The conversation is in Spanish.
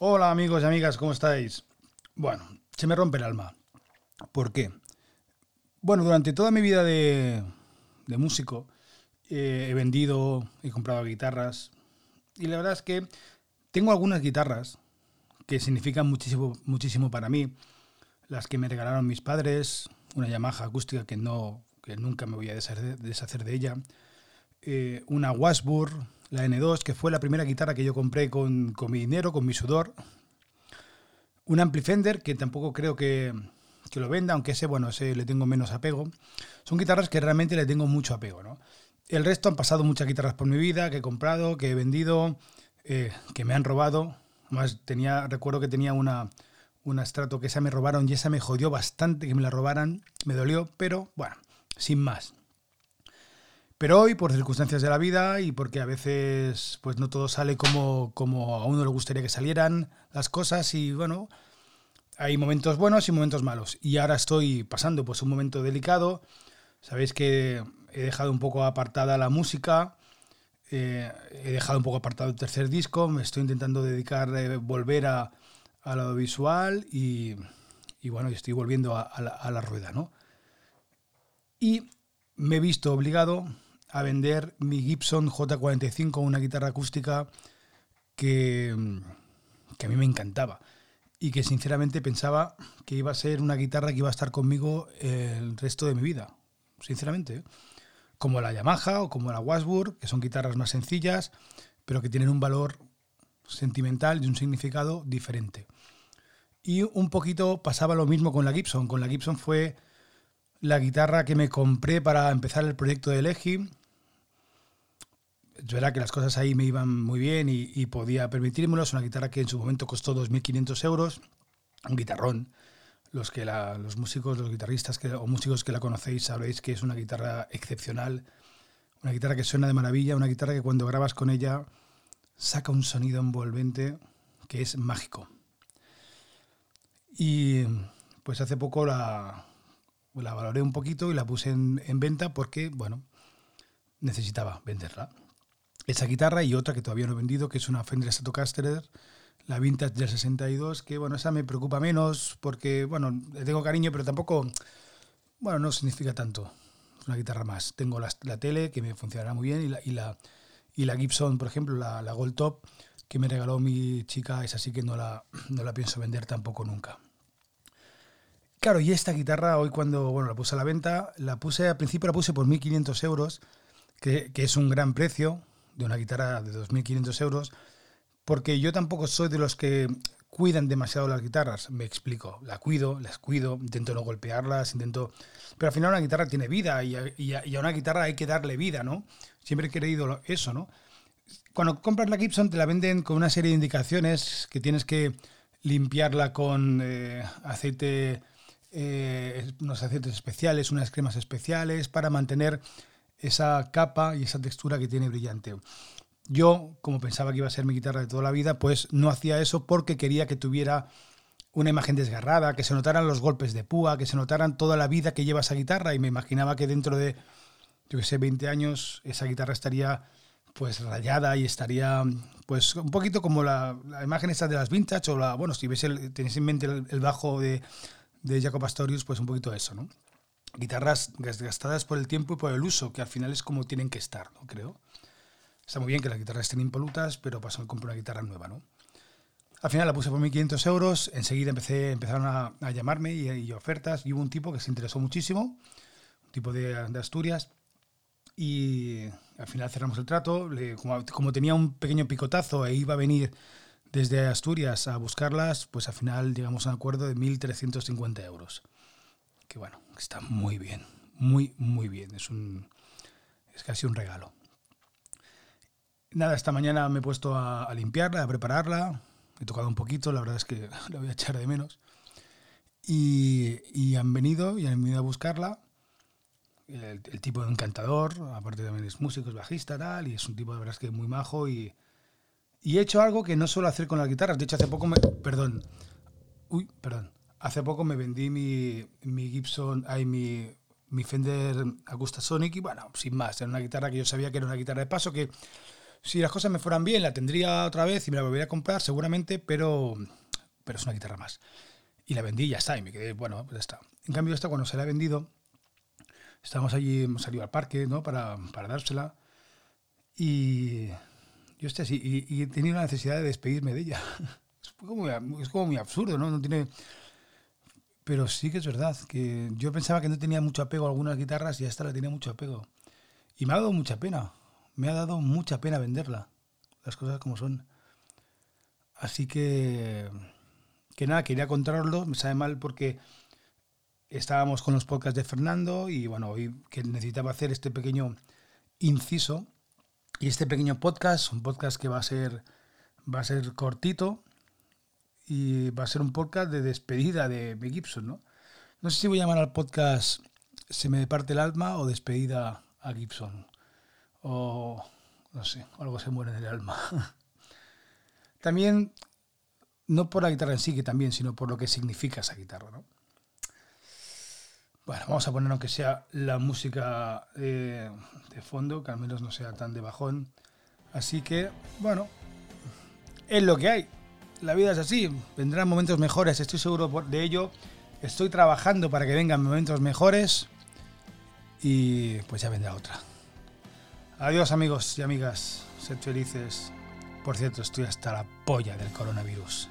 Hola amigos y amigas, ¿cómo estáis? Bueno, se me rompe el alma. ¿Por qué? Bueno, durante toda mi vida de, músico eh, he vendido, he comprado guitarras y la verdad es que tengo algunas guitarras que significan muchísimo, muchísimo para mí. Las que me regalaron mis padres, una Yamaha acústica que, no, que nunca me voy a deshacer de ella, eh, una Washburn, la N2, que fue la primera guitarra que yo compré con, mi dinero, con mi sudor. Un Amplifender, que tampoco creo que, lo venda, aunque ese, bueno, ese le tengo menos apego. Son guitarras que realmente le tengo mucho apego, ¿no? El resto han pasado muchas guitarras por mi vida, que he comprado, que he vendido, eh, que me han robado. Más tenía, recuerdo que tenía una, una Strato que esa me robaron y esa me jodió bastante que me la robaran, me dolió, pero bueno, sin más. Pero hoy, por circunstancias de la vida y porque a veces pues no todo sale como, como a uno le gustaría que salieran las cosas y bueno, hay momentos buenos y momentos malos. Y ahora estoy pasando pues un momento delicado. Sabéis que he dejado un poco apartada la música, eh, he dejado un poco apartado el tercer disco, me estoy intentando dedicar, eh, volver a, al audiovisual y, y bueno, estoy volviendo a, la, a la rueda, ¿no? Y me he visto obligado a vender mi Gibson J45, una guitarra acústica que, que a mí me encantaba y que sinceramente pensaba que iba a ser una guitarra que iba a estar conmigo el resto de mi vida, sinceramente. ¿eh? Como la Yamaha o como la Washburn, que son guitarras más sencillas, pero que tienen un valor sentimental y un significado diferente. Y un poquito pasaba lo mismo con la Gibson. Con la Gibson fue la guitarra que me compré para empezar el proyecto de Legi es verdad que las cosas ahí me iban muy bien y, podía permitírmelo. Es una guitarra que en su momento costó 2.500 euros, un guitarrón. Los, que los músicos, los guitarristas o músicos que la conocéis sabréis que es una guitarra excepcional, una guitarra que suena de maravilla, una guitarra que cuando grabas con ella saca un sonido envolvente que es mágico. Y pues hace poco la, la valoré un poquito y la puse en, en venta porque, bueno, necesitaba venderla esa guitarra y otra que todavía no he vendido, que es una Fender Stratocaster, la Vintage del 62, que bueno, esa me preocupa menos porque, bueno, le tengo cariño, pero tampoco, bueno, no significa tanto. Una guitarra más. Tengo la, tele, que me funcionará muy bien, y la, y la, y la Gibson, por ejemplo, la, la, Gold Top, que me regaló mi chica, es así que no la, no la pienso vender tampoco nunca. Claro, y esta guitarra, hoy cuando bueno, la puse a la venta, la puse, al principio la puse por 1.500 euros, que, que es un gran precio, de una guitarra de 2.500 euros, porque yo tampoco soy de los que cuidan demasiado las guitarras, me explico, la cuido, las cuido, intento no golpearlas, intento... Pero al final una guitarra tiene vida y a, una guitarra hay que darle vida, ¿no? Siempre he creído eso, ¿no? Cuando compras la Gibson te la venden con una serie de indicaciones que tienes que limpiarla con eh, aceite, eh, unos aceites especiales, unas cremas especiales para mantener esa capa y esa textura que tiene brillante. Yo, como pensaba que iba a ser mi guitarra de toda la vida, pues no hacía eso porque quería que tuviera una imagen desgarrada, que se notaran los golpes de púa, que se notaran toda la vida que lleva esa guitarra y me imaginaba que dentro de, yo que sé, 20 años esa guitarra estaría pues rayada y estaría pues un poquito como la, imagen esta de las vintage o la, bueno, si ves tenéis en mente el, bajo de, de Jacob Astorius, pues un poquito eso, ¿no? Guitarras desgastadas por el tiempo y por el uso, que al final es como tienen que estar, ¿no? Creo. Está muy bien que las guitarras estén impolutas, pero paso a comprar una guitarra nueva, ¿no? Al final la puse por 1.500 euros, enseguida empecé, empezaron a, llamarme y, ofertas, y hubo un tipo que se interesó muchísimo, un tipo de, Asturias, y al final cerramos el trato, como, como, tenía un pequeño picotazo e iba a venir desde Asturias a buscarlas, pues al final llegamos a un acuerdo de 1.350 euros que bueno, está muy bien, muy, muy bien. Es, un, es casi un regalo. Nada, esta mañana me he puesto a, limpiarla, a prepararla. He tocado un poquito, la verdad es que la voy a echar de menos. Y, han venido y han venido a buscarla. El, tipo de encantador, aparte también es músico, es bajista, tal, y es un tipo de verdad es que muy majo. Y, y he hecho algo que no suelo hacer con las guitarras. De hecho, hace poco me. Perdón. Uy, perdón. Hace poco me vendí mi, mi Gibson, ay, mi, mi Fender Sonic y bueno, sin más, era una guitarra que yo sabía que era una guitarra de paso que Si las cosas me fueran bien, la tendría otra vez y me la volvería a comprar seguramente, pero, pero es una guitarra más. Y la vendí y ya está, y me quedé, bueno, pues ya está. En cambio, esta cuando se la he vendido, estábamos allí, hemos salido al parque, ¿no? Para, para dársela. Y yo estoy así, y, he tenido la necesidad de despedirme de ella. Es como, es como muy absurdo, ¿no? No tiene... Pero sí que es verdad, que yo pensaba que no tenía mucho apego a algunas guitarras y a esta la tenía mucho apego. Y me ha dado mucha pena, me ha dado mucha pena venderla, las cosas como son. Así que, que nada, quería contarlo, me sabe mal porque estábamos con los podcasts de Fernando y bueno, hoy que necesitaba hacer este pequeño inciso y este pequeño podcast, un podcast que va a ser va a ser cortito y va a ser un podcast de despedida de, de Gibson, ¿no? No sé si voy a llamar al podcast Se me parte el alma o despedida a Gibson o no sé, algo se muere en el alma. también no por la guitarra en sí, que también, sino por lo que significa esa guitarra, ¿no? Bueno, vamos a poner aunque sea la música eh, de fondo, que al menos no sea tan de bajón. Así que, bueno, es lo que hay. La vida es así. Vendrán momentos mejores, estoy seguro de ello. Estoy trabajando para que vengan momentos mejores. Y pues ya vendrá otra. Adiós amigos y amigas. Sed felices. Por cierto, estoy hasta la polla del coronavirus.